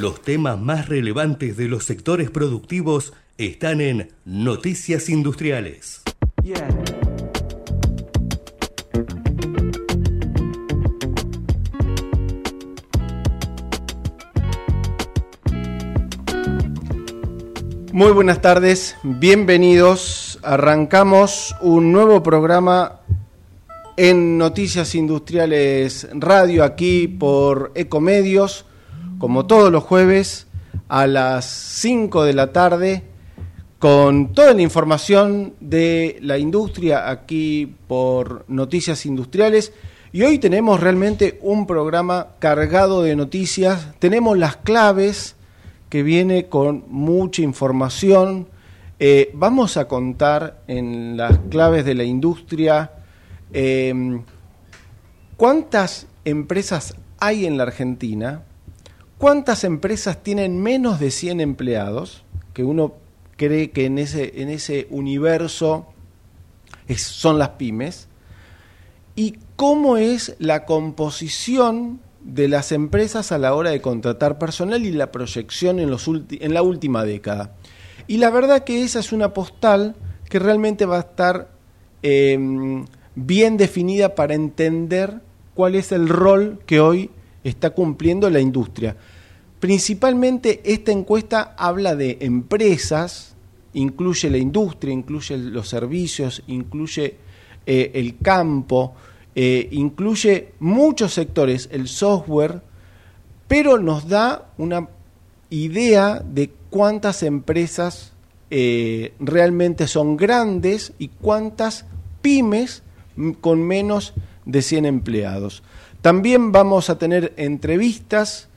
Los temas más relevantes de los sectores productivos están en Noticias Industriales. Muy buenas tardes, bienvenidos. Arrancamos un nuevo programa en Noticias Industriales Radio aquí por Ecomedios, como todos los jueves a las 5 de la tarde, con toda la información de la industria aquí por Noticias Industriales. Y hoy tenemos realmente un programa cargado de noticias, tenemos las claves que viene con mucha información. Eh, vamos a contar en las claves de la industria eh, cuántas empresas hay en la Argentina, cuántas empresas tienen menos de 100 empleados, que uno cree que en ese, en ese universo son las pymes, y cómo es la composición de las empresas a la hora de contratar personal y la proyección en, los en la última década. Y la verdad que esa es una postal que realmente va a estar em, bien definida para entender cuál es el rol que hoy está cumpliendo la industria. Principalmente esta encuesta habla de empresas, incluye la industria, incluye los servicios, incluye eh, el campo, eh, incluye muchos sectores, el software, pero nos da una idea de cuántas empresas eh, realmente son grandes y cuántas pymes con menos de 100 empleados. También vamos a tener entrevistas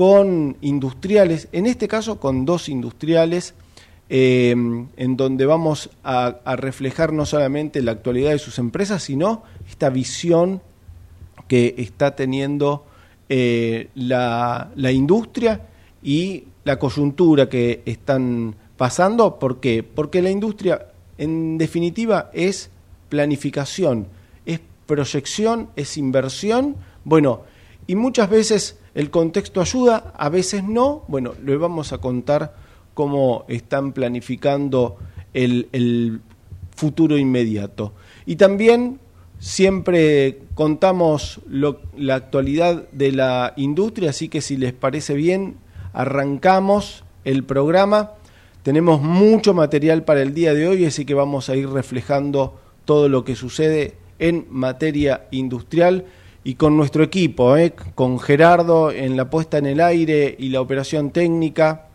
con industriales, en este caso con dos industriales, eh, en donde vamos a, reflejar no solamente la actualidad de sus empresas, sino esta visión que está teniendo eh, la, la, industria y la coyuntura que están pasando. ¿Por qué? Porque la industria, en definitiva, es planificación, es proyección, es inversión. Bueno, y muchas veces el contexto ayuda, a veces no. Bueno, le vamos a contar cómo están planificando el, futuro inmediato. Y también siempre contamos la actualidad de la industria, así que si les parece bien, arrancamos el programa. Tenemos mucho material para el día de hoy, así que vamos a ir reflejando todo lo que sucede en materia industrial y con nuestro equipo, ¿eh? con Gerardo en la puesta en el aire y la operación técnica,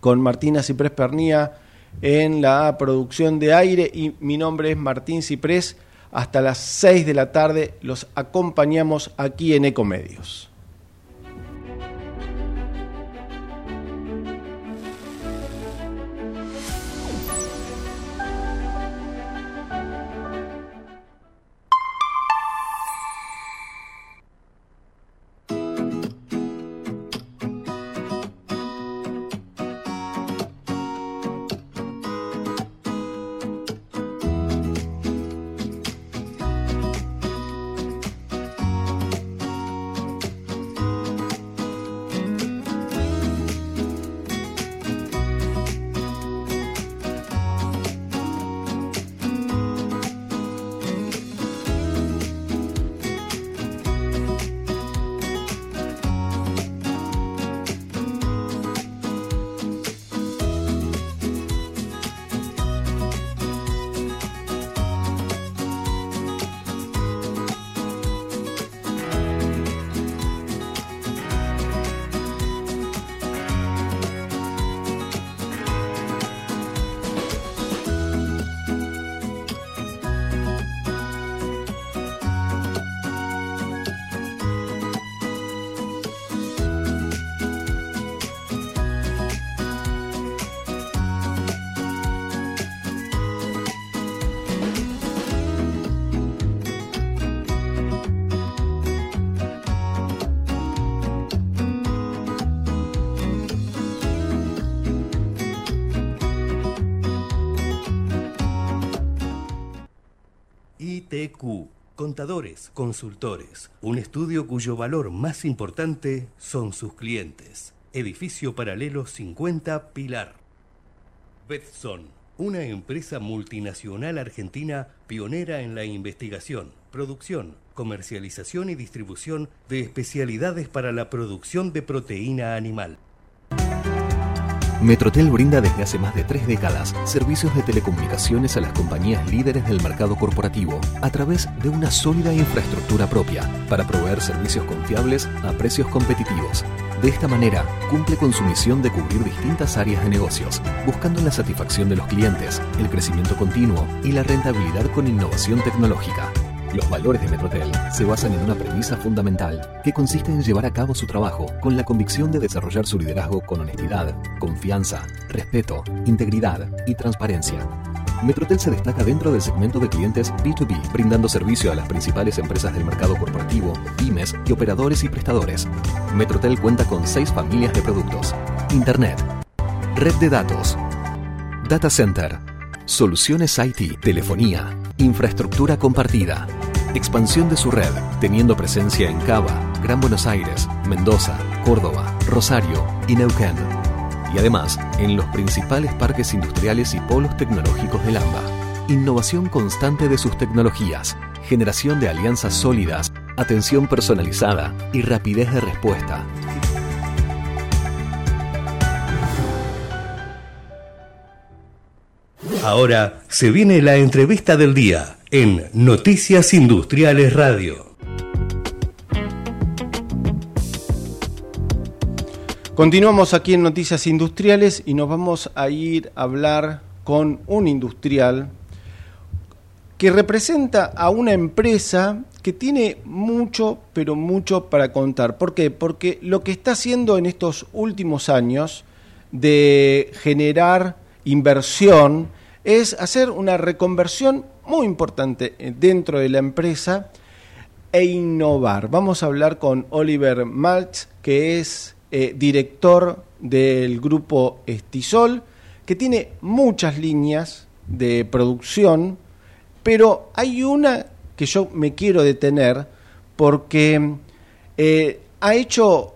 con Martina Ciprés Pernía en la producción de aire y mi nombre es Martín Ciprés. Hasta las 6 de la tarde los acompañamos aquí en Ecomedios. Contadores, consultores, un estudio cuyo valor más importante son sus clientes. edificio paralelo 50 Pilar. Betson, una empresa multinacional argentina pionera en la investigación, producción, comercialización y distribución de especialidades para la producción de proteína animal. Metrotel brinda desde hace más de tres décadas servicios de telecomunicaciones a las compañías líderes del mercado corporativo a través de una sólida infraestructura propia para proveer servicios confiables a precios competitivos. De esta manera, cumple con su misión de cubrir distintas áreas de negocios, buscando la satisfacción de los clientes, el crecimiento continuo y la rentabilidad con innovación tecnológica. Los valores de Metrotel se basan en una premisa fundamental que consiste en llevar a cabo su trabajo con la convicción de desarrollar su liderazgo con honestidad, confianza, respeto, integridad y transparencia. Metrotel se destaca dentro del segmento de clientes B2B, brindando servicio a las principales empresas del mercado corporativo, pymes y operadores y prestadores. Metrotel cuenta con seis familias de productos. Internet, red de datos, data center, soluciones IT, telefonía, infraestructura compartida, expansión de su red, teniendo presencia en Cava, Gran Buenos Aires, Mendoza, Córdoba, Rosario y Neuquén. Y además, en los principales parques industriales y polos tecnológicos del AMBA. Innovación constante de sus tecnologías, generación de alianzas sólidas, atención personalizada y rapidez de respuesta. Ahora se viene la entrevista del día en Noticias Industriales Radio. Continuamos aquí en Noticias Industriales y nos vamos a ir a hablar con un industrial que representa a una empresa que tiene mucho, pero mucho para contar. ¿Por qué? Porque lo que está haciendo en estos últimos años de generar inversión es hacer una reconversión muy importante dentro de la empresa e innovar. Vamos a hablar con Oliver Maltz, que es eh, director del grupo Estisol, que tiene muchas líneas de producción, pero hay una que yo me quiero detener porque eh, ha hecho,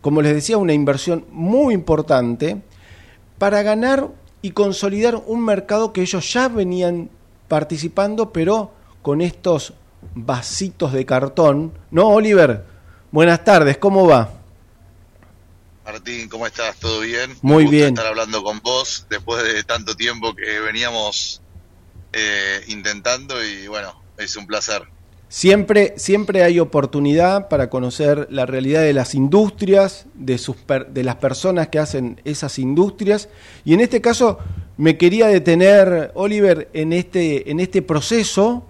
como les decía, una inversión muy importante para ganar y consolidar un mercado que ellos ya venían participando, pero con estos vasitos de cartón. ¿No, Oliver? Buenas tardes, ¿cómo va? Martín, ¿cómo estás? ¿Todo bien? Muy bien. estar hablando con vos después de tanto tiempo que veníamos eh, intentando y bueno, es un placer. Siempre, siempre hay oportunidad para conocer la realidad de las industrias, de, sus de las personas que hacen esas industrias. Y en este caso me quería detener, Oliver, en este, en este proceso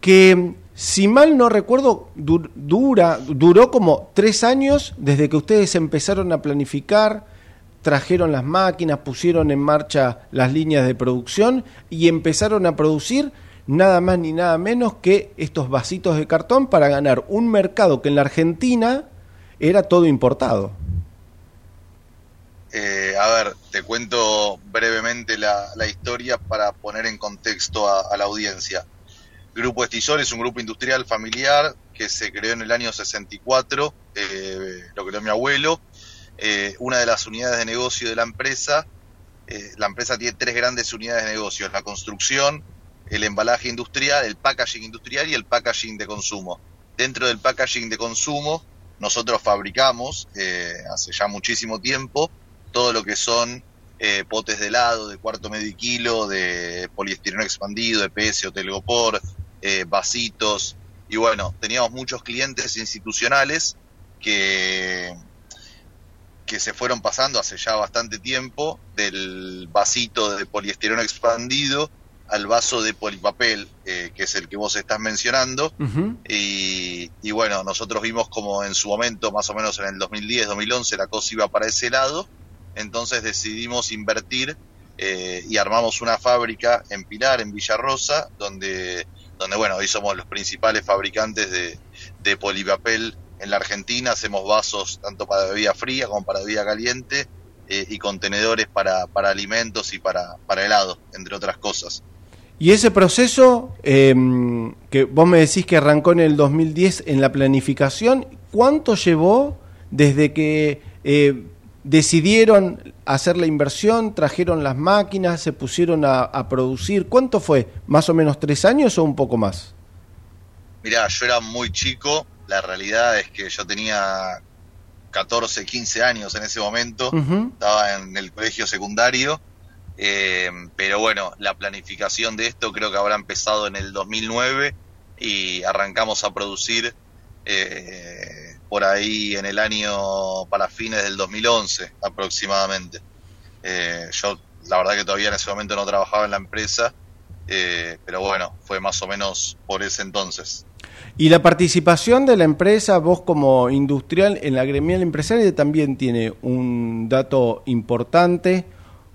que, si mal no recuerdo, dura, duró como tres años desde que ustedes empezaron a planificar, trajeron las máquinas, pusieron en marcha las líneas de producción y empezaron a producir nada más ni nada menos que estos vasitos de cartón para ganar un mercado que en la Argentina era todo importado. Eh, a ver, te cuento brevemente la, historia para poner en contexto a, la audiencia. Grupo Estisol es un grupo industrial familiar que se creó en el año 64, eh, lo creó mi abuelo. Eh, una de las unidades de negocio de la empresa, la empresa tiene tres grandes unidades de negocio, la construcción, el embalaje industrial, el packaging industrial y el packaging de consumo. Dentro del packaging de consumo, nosotros fabricamos eh, hace ya muchísimo tiempo todo lo que son eh, potes de helado, de cuarto medio kilo, de poliestireno expandido, de PS o telgopor, eh, vasitos. Y bueno, teníamos muchos clientes institucionales que, que se fueron pasando hace ya bastante tiempo del vasito de poliestireno expandido al vaso de polipapel, eh, que es el que vos estás mencionando. y, bueno, nosotros vimos como en su momento, más o menos en el 2010, 2011, la cosa iba para ese lado. Entonces decidimos invertir eh, y armamos una fábrica en Pilar, en Villarrosa, donde, donde bueno, hoy somos los principales fabricantes de, de polipapel en la Argentina. Hacemos vasos tanto para bebida fría como para bebida caliente. Eh, y contenedores para, para alimentos y para, para helado, entre otras cosas. Y ese proceso, em, que vos me decís que arrancó en el 2010 en la planificación, ¿cuánto llevó desde que eh, decidieron hacer la inversión, trajeron las máquinas, se pusieron a, producir. ¿Cuánto fue? ¿Más o menos tres años o un poco más? Mirá, yo era muy chico, la realidad es que yo tenía 14, 15 años en ese momento, estaba en el colegio secundario, eh, pero bueno, la planificación de esto creo que habrá empezado en el 2009 y arrancamos a producir eh, por ahí en el año para fines del 2011 aproximadamente. Eh, yo la verdad que todavía en ese momento no trabajaba en la empresa, pero bueno, fue más o menos por ese entonces. Y la participación de la empresa, vos como industrial, en la gremial empresaria también tiene un dato importante.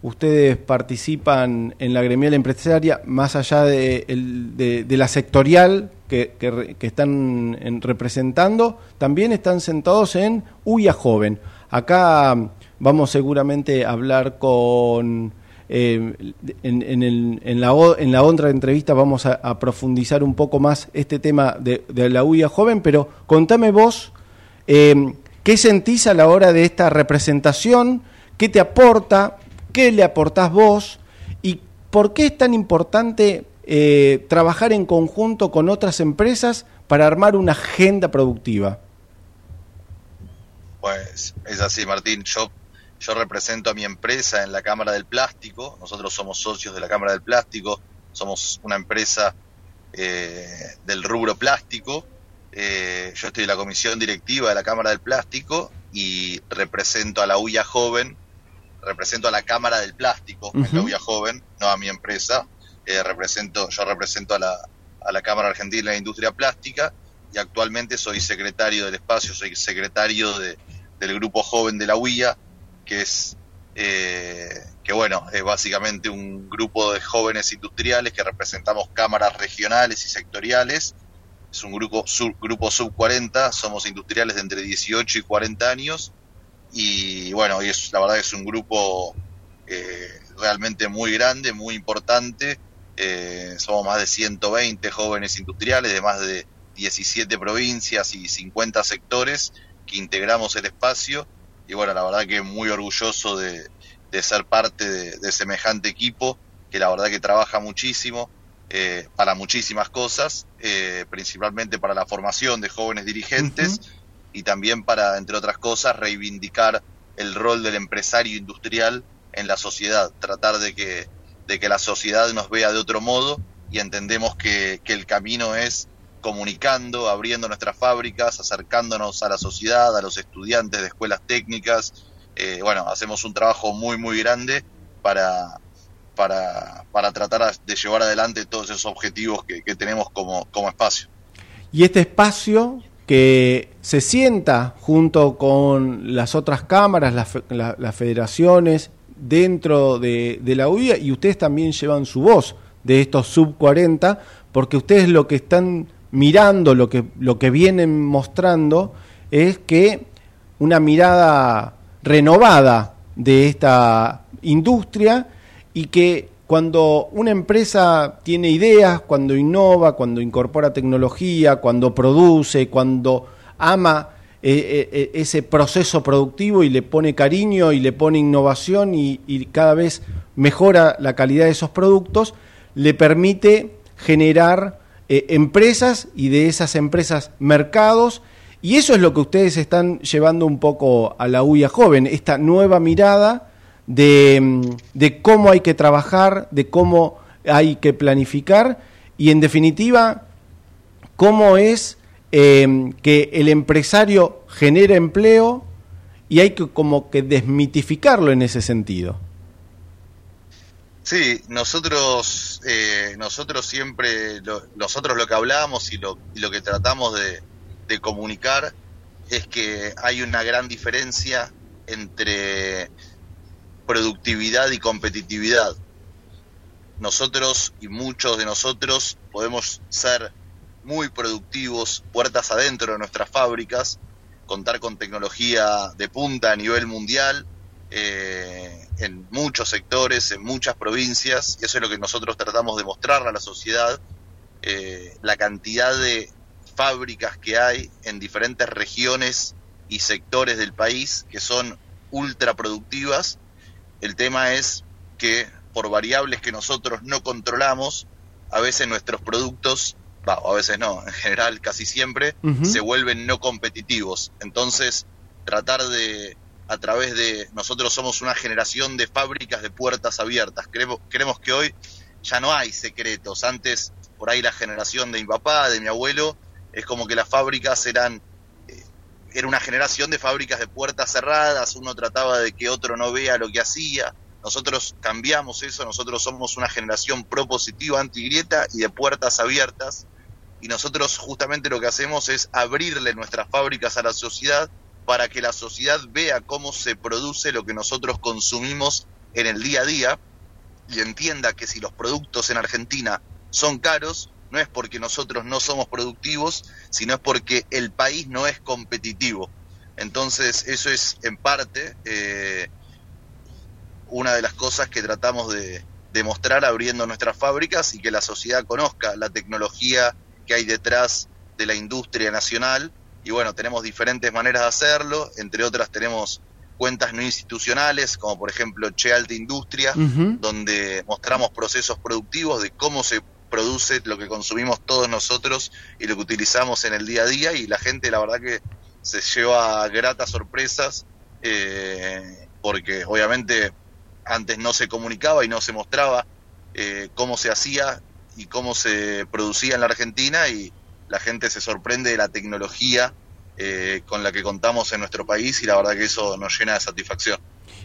Ustedes participan en la gremial empresaria más allá de, la sectorial que, están representando, también están sentados en UIA Joven. Acá vamos seguramente a hablar con eh, en, la, en la otra entrevista vamos a, profundizar un poco más este tema de, la UIA joven, pero contame vos, eh, ¿qué sentís a la hora de esta representación? ¿Qué te aporta? ¿Qué le aportás vos? ¿Y por qué es tan importante eh, trabajar en conjunto con otras empresas para armar una agenda productiva? Pues es así, Martín. Yo yo represento a mi empresa en la Cámara del Plástico, nosotros somos socios de la Cámara del Plástico, somos una empresa eh, del rubro plástico, eh, yo estoy en la comisión directiva de la Cámara del Plástico y represento a la UIA Joven, represento a la Cámara del Plástico, en la UIA Joven, no a mi empresa, eh, represento, yo represento a la, a la Cámara Argentina de Industria Plástica y actualmente soy secretario del espacio, soy secretario de, del grupo joven de la UIA, que es eh, que bueno, es básicamente un grupo de jóvenes industriales que representamos cámaras regionales y sectoriales. Es un grupo sub, grupo sub 40, somos industriales de entre 18 y 40 años. Y bueno, y es, la verdad que es un grupo eh, realmente muy grande, muy importante. Eh, somos más de 120 jóvenes industriales de más de 17 provincias y 50 sectores que integramos el espacio y bueno, la verdad que muy orgulloso de, ser parte de, semejante equipo, que la verdad que trabaja muchísimo eh, para muchísimas cosas, eh, principalmente para la formación de jóvenes dirigentes y también para, entre otras cosas, reivindicar el rol del empresario industrial en la sociedad, tratar de que, de que la sociedad nos vea de otro modo y entendemos que, que el camino es comunicando, abriendo nuestras fábricas, acercándonos a la sociedad, a los estudiantes de escuelas técnicas. Eh, bueno, hacemos un trabajo muy, muy grande para, para, para tratar de llevar adelante todos esos objetivos que, tenemos como, como espacio. Y este espacio que se sienta junto con las otras cámaras, las, federaciones, dentro de, la UIA, y ustedes también llevan su voz de estos sub 40, porque ustedes lo que están mirando lo que, lo que vienen mostrando es que una mirada renovada de esta industria y que cuando una empresa tiene ideas, cuando innova, cuando incorpora tecnología, cuando produce, cuando ama eh, eh, eh, ese proceso productivo y le pone cariño y le pone innovación y, cada vez mejora la calidad de esos productos, le permite generar empresas y de esas empresas mercados. Y eso es lo que ustedes están llevando un poco a la UIA joven, esta nueva mirada de, mm, de cómo hay que trabajar, de cómo hay que planificar y en definitiva cómo es eh, que el empresario genera empleo y hay que como que desmitificarlo en ese sentido. Sí, nosotros, eh, nosotros siempre, nosotros lo que hablamos y lo, y lo que tratamos de, comunicar es que hay una gran diferencia entre productividad y competitividad. Nosotros y muchos de nosotros podemos ser muy productivos puertas adentro de nuestras fábricas, contar con tecnología de punta a nivel mundial, eh, en muchos sectores, en muchas provincias, y eso es lo que nosotros tratamos de mostrar a la sociedad, eh, la cantidad de fábricas que hay en diferentes regiones y sectores del país que son ultra productivas. El tema es que por variables que nosotros no controlamos, a veces nuestros productos, a veces no, en general casi siempre, se vuelven no competitivos. Entonces, tratar de, a través de, nosotros somos una generación de fábricas de puertas abiertas. Creemos, creemos que hoy ya no hay secretos. Antes, por ahí la generación de mi papá, de mi abuelo, es como que las fábricas eran eh, era una generación de fábricas de puertas cerradas, uno trataba de que otro no vea lo que hacía. Nosotros cambiamos eso, nosotros somos una generación propositiva, antigrieta y de puertas abiertas. Y nosotros justamente lo que hacemos es abrirle nuestras fábricas a la sociedad para que la sociedad vea cómo se produce lo que nosotros consumimos en el día a día y entienda que si los productos en Argentina son caros, no es porque nosotros no somos productivos, sino es porque el país no es competitivo. Entonces, eso es en parte eh, una de las cosas que tratamos de demostrar abriendo nuestras fábricas y que la sociedad conozca la tecnología que hay detrás de la industria nacional. Y bueno, tenemos diferentes maneras de hacerlo, entre otras tenemos cuentas no institucionales, como por ejemplo Che Alta Industria, donde mostramos procesos productivos de cómo se produce lo que consumimos todos nosotros y lo que utilizamos en el día a día. Y la gente la verdad que se lleva gratas sorpresas eh, porque obviamente antes no se comunicaba y no se mostraba eh, cómo se hacía y cómo se producía en la Argentina y la gente se sorprende de la tecnología eh, con la que contamos en nuestro país y la verdad que eso nos llena de satisfacción.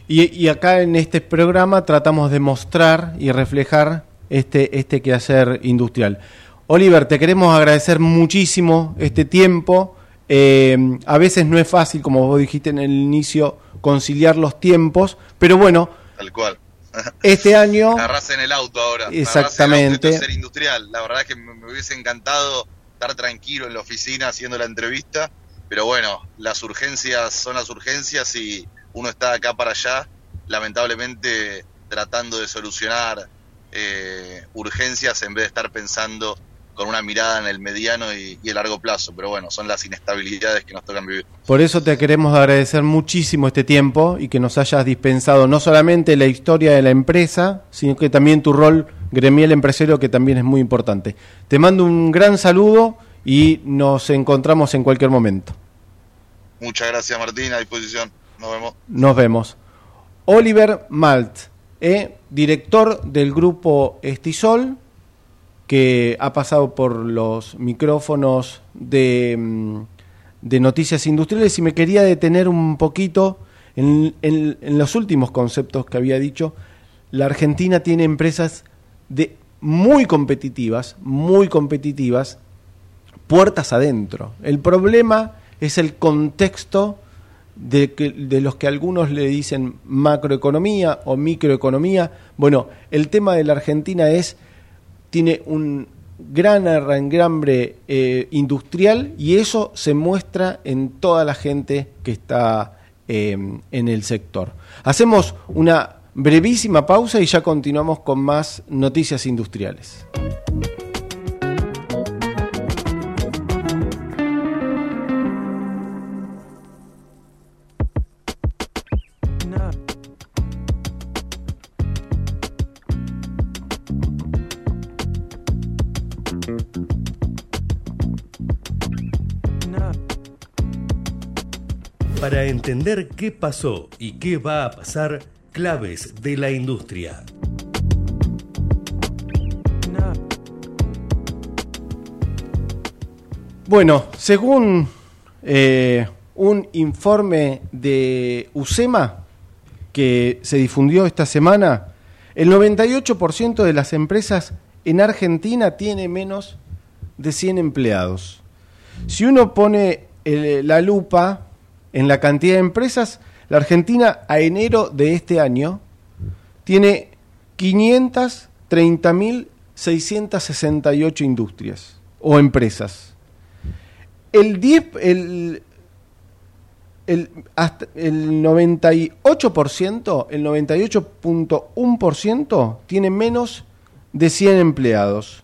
Y, acá en este programa tratamos de mostrar y reflejar este, este quehacer industrial. Oliver, te queremos agradecer muchísimo este tiempo. Eh, a veces no es fácil, como vos dijiste en el inicio, conciliar los tiempos, pero bueno, Tal cual. Este año. Agarrás en el auto ahora. Exactamente. ser industrial. La verdad es que me, hubiese encantado estar tranquilo en la oficina haciendo la entrevista. Pero bueno, las urgencias son las urgencias y uno está acá para allá, lamentablemente tratando de solucionar eh, urgencias en vez de estar pensando con una mirada en el mediano y, el largo plazo. Pero bueno, son las inestabilidades que nos tocan vivir. Por eso te queremos agradecer muchísimo este tiempo y que nos hayas dispensado no solamente la historia de la empresa, sino que también tu rol gremial empresario, que también es muy importante. Te mando un gran saludo y nos encontramos en cualquier momento. Muchas gracias Martín, a disposición. Nos vemos. Nos vemos. Oliver Malt, eh, director del grupo Estisol, que ha pasado por los micrófonos de, mm, de Noticias Industriales y me quería detener un poquito en, los últimos conceptos que había dicho. La Argentina tiene empresas de muy competitivas, muy competitivas, puertas adentro. El problema es el contexto de, de los que algunos le dicen macroeconomía o microeconomía. Bueno, el tema de la Argentina es tiene un gran arrangrambre eh, industrial y eso se muestra en toda la gente que está em, en el sector. Hacemos una brevísima pausa y ya continuamos con más noticias industriales. Entender qué pasó y qué va a pasar, claves de la industria. Bueno, según eh, un informe de USEMA que se difundió esta semana, el 98% de las empresas en Argentina tiene menos de 100 empleados. Si uno pone la lupa en la cantidad de empresas, la Argentina a enero de este año tiene 530.668 industrias o empresas. El 10, el, el, hasta el 98%, el 98.1% tiene menos de 100 empleados.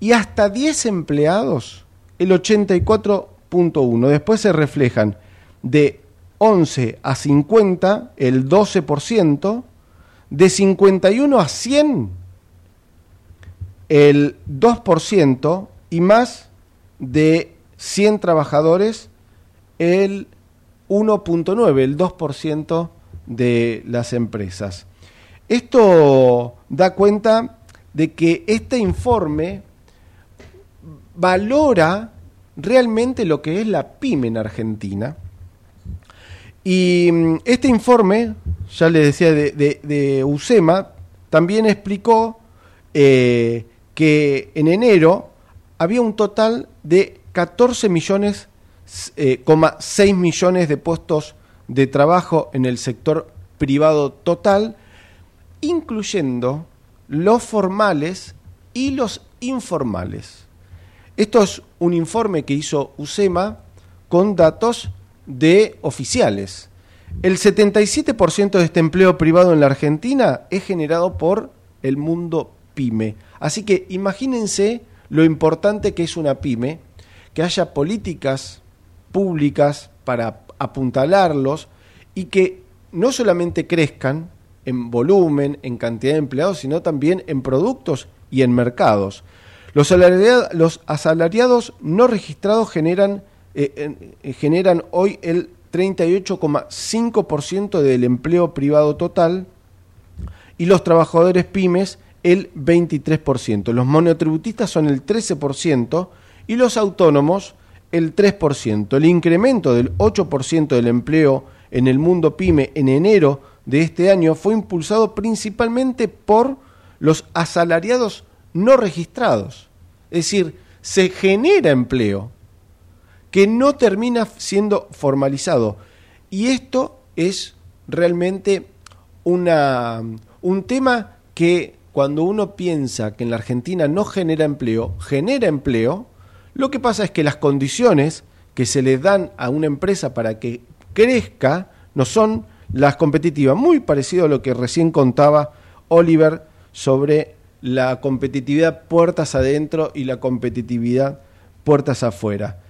Y hasta 10 empleados, el 84.1. Después se reflejan de 11 a 50 el 12%, de 51 a 100 el 2% y más de 100 trabajadores el 1.9, el 2% de las empresas. Esto da cuenta de que este informe valora realmente lo que es la pyme en Argentina. Y mm, este informe, ya les decía, de, USEMA, también explicó eh, que en enero había un total de 14 millones, eh, 6 millones de puestos de trabajo en el sector privado total, incluyendo los formales y los informales. Esto es un informe que hizo USEMA con datos de oficiales. El 77% de este empleo privado en la Argentina es generado por el mundo pyme. Así que imagínense lo importante que es una pyme, que haya políticas públicas para apuntalarlos y que no solamente crezcan en volumen, en cantidad de empleados, sino también en productos y en mercados. Los, asalariados, no registrados generan, eh, eh, generan hoy el 38,5% del empleo privado total y los trabajadores pymes el 23%. Los monotributistas son el 13% y los autónomos el 3%. El incremento del 8% del empleo en el mundo pyme en enero de este año fue impulsado principalmente por los asalariados no registrados. Es decir, se genera empleo que no termina siendo formalizado. Y esto es realmente una, un tema que cuando uno piensa que en la Argentina no genera empleo, genera empleo, lo que pasa es que las condiciones que se le dan a una empresa para que crezca no son las competitivas. Muy parecido a lo que recién contaba Oliver sobre la competitividad puertas adentro y la competitividad puertas afuera.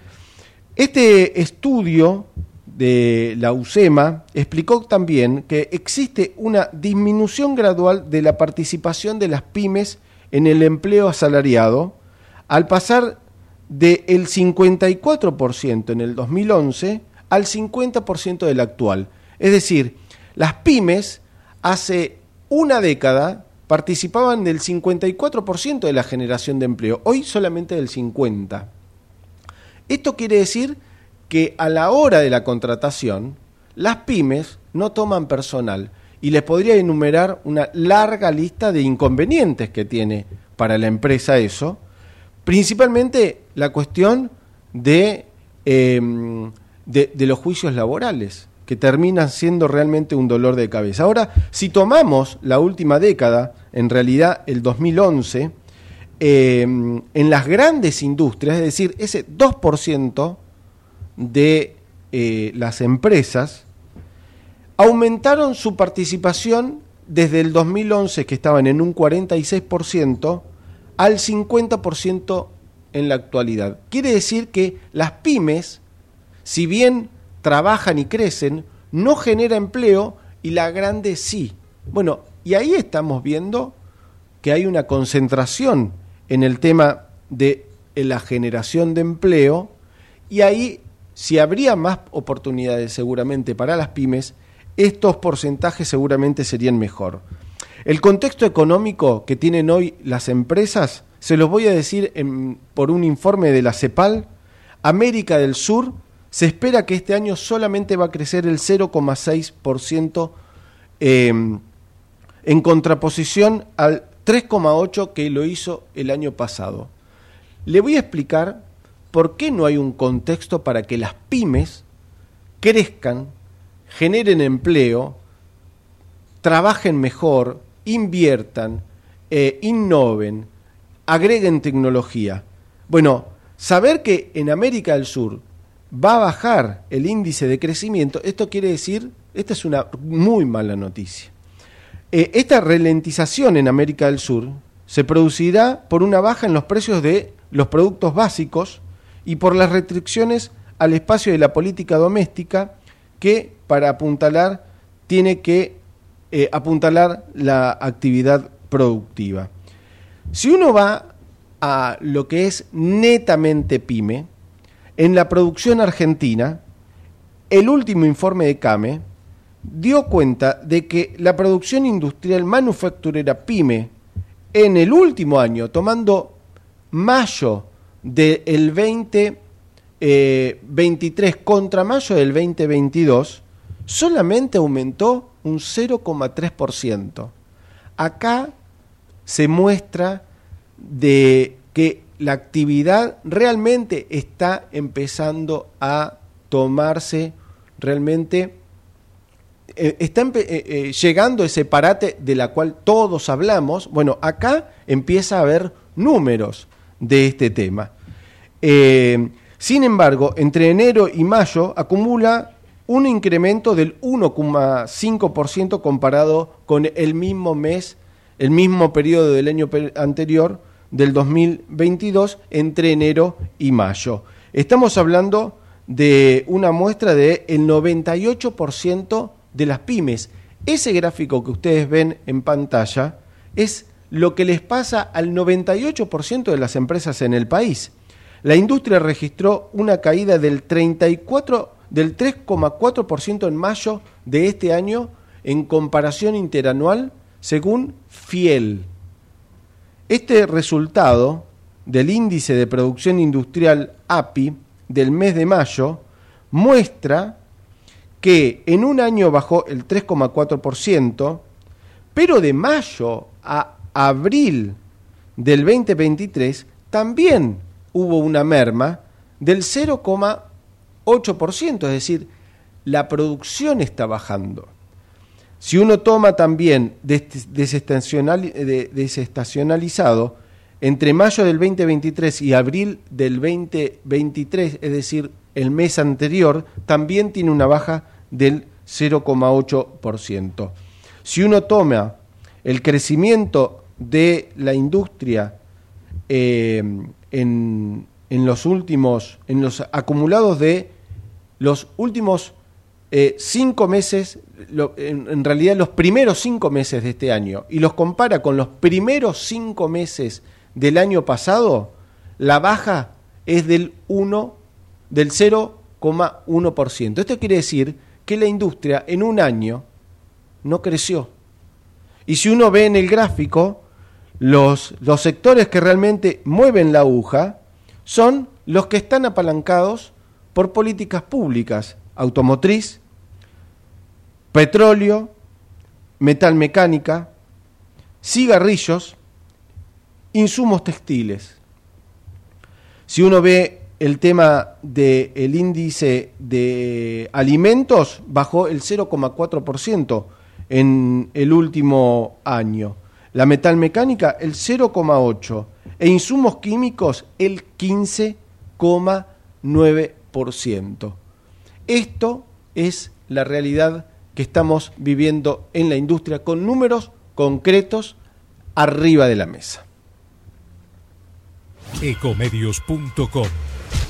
Este estudio de la USEMA explicó también que existe una disminución gradual de la participación de las pymes en el empleo asalariado, al pasar del 54% en el 2011 al 50% del actual. Es decir, las pymes hace una década participaban del 54% de la generación de empleo, hoy solamente del 50%. Esto quiere decir que a la hora de la contratación, las pymes no toman personal y les podría enumerar una larga lista de inconvenientes que tiene para la empresa eso, principalmente la cuestión de, em, de, los juicios laborales que terminan siendo realmente un dolor de cabeza. Ahora, si tomamos la última década, en realidad el 2011, em, en las grandes industrias, es decir, ese 2% de eh, las empresas, aumentaron su participación desde el 2011, que estaban en un 46%, al 50% en la actualidad. Quiere decir que las pymes, si bien trabajan y crecen, no genera empleo y la grande sí. Bueno, y ahí estamos viendo que hay una concentración en el tema de la generación de empleo y ahí si habría más oportunidades seguramente para las pymes, estos porcentajes seguramente serían mejor. El contexto económico que tienen hoy las empresas, se los voy a decir por un informe de la CEPAL, América del Sur se espera que este año solamente va a crecer el 0,6% em, en contraposición al 3,8% que lo hizo el año pasado. Le voy a explicar por qué no hay un contexto para que las pymes crezcan, generen empleo, trabajen mejor, inviertan, eh, innoven, agreguen tecnología. Bueno, saber que en América del Sur va a bajar el índice de crecimiento, esto quiere decir, esta es una muy mala noticia. Eh, esta ralentización en América del Sur se producirá por una baja en los precios de los productos básicos y por las restricciones al espacio de la política doméstica que para apuntalar, tiene que eh, apuntalar la actividad productiva. Si uno va a lo que es netamente pyme, en la producción argentina, el último informe de CAME dio cuenta de que la producción industrial manufacturera pyme en el último año, tomando mayo del 2023 eh, contra mayo del 2022, solamente aumentó un 0,3%. Acá se muestra de que la actividad realmente está empezando a tomarse realmente eh, está eh, eh, llegando ese parate de la cual todos hablamos, bueno, acá empieza a haber números de este tema. sin embargo, entre enero y mayo acumula un incremento del 1,5% comparado con el mismo mes, el mismo periodo del año anterior, del 2022, entre enero y mayo. Estamos hablando de una muestra del el 98% de las pymes. Ese gráfico que ustedes ven en pantalla es lo que les pasa al 98% de las empresas en el país. La industria registró una caída del 34 del 3,4% en mayo de este año en comparación interanual según Fiel. Este resultado del índice de producción industrial API del mes de mayo muestra que en un año bajó el 3,4%, pero de mayo a abril del 2023 también hubo una merma del 0,8%, es decir, la producción está bajando. Si uno toma también desestacionalizado, entre mayo del 2023 y abril del 2023, es decir, el mes anterior, también tiene una baja del 0,8%. Si uno toma el crecimiento de la industria eh, en, los últimos, en los acumulados de los últimos eh, cinco meses, en, realidad los primeros cinco meses de este año, y los compara con los primeros cinco meses del año pasado, la baja es del 1, del 0,1%. Esto quiere decir que la industria en un año no creció. Y si uno ve en el gráfico, los, los sectores que realmente mueven la aguja son los que están apalancados por políticas públicas, automotriz, petróleo, metal mecánica, cigarrillos insumos textiles. Si uno ve el tema del índice de alimentos, bajó el 0,4% en el último año. La metalmecánica, el 0,8%. E insumos químicos, el 15,9%. Esto es la realidad que estamos viviendo en la industria con números concretos arriba de la mesa. Ecomedios.com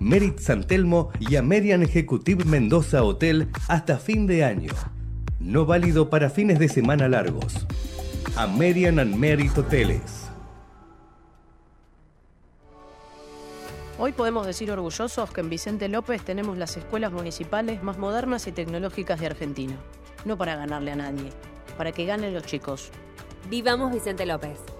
Merit San Telmo y Amerian Executive Mendoza Hotel hasta fin de año. No válido para fines de semana largos. Amerian and Merit Hoteles. Hoy podemos decir orgullosos que en Vicente López tenemos las escuelas municipales más modernas y tecnológicas de Argentina. No para ganarle a nadie, para que ganen los chicos. Vivamos Vicente López.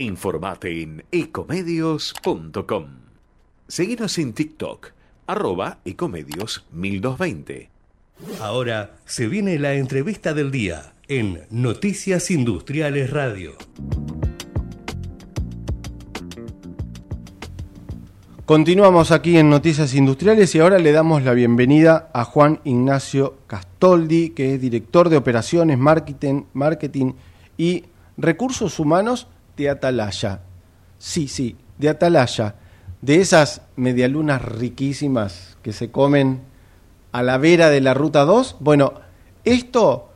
Informate en ecomedios.com. Seguinos en TikTok, arroba ecomedios 1220. Ahora se viene la entrevista del día en Noticias Industriales Radio. Continuamos aquí en Noticias Industriales y ahora le damos la bienvenida a Juan Ignacio Castoldi, que es director de operaciones, marketing, marketing y recursos humanos de Atalaya. Sí, sí, de Atalaya. De esas medialunas riquísimas que se comen a la vera de la Ruta 2. Bueno, esto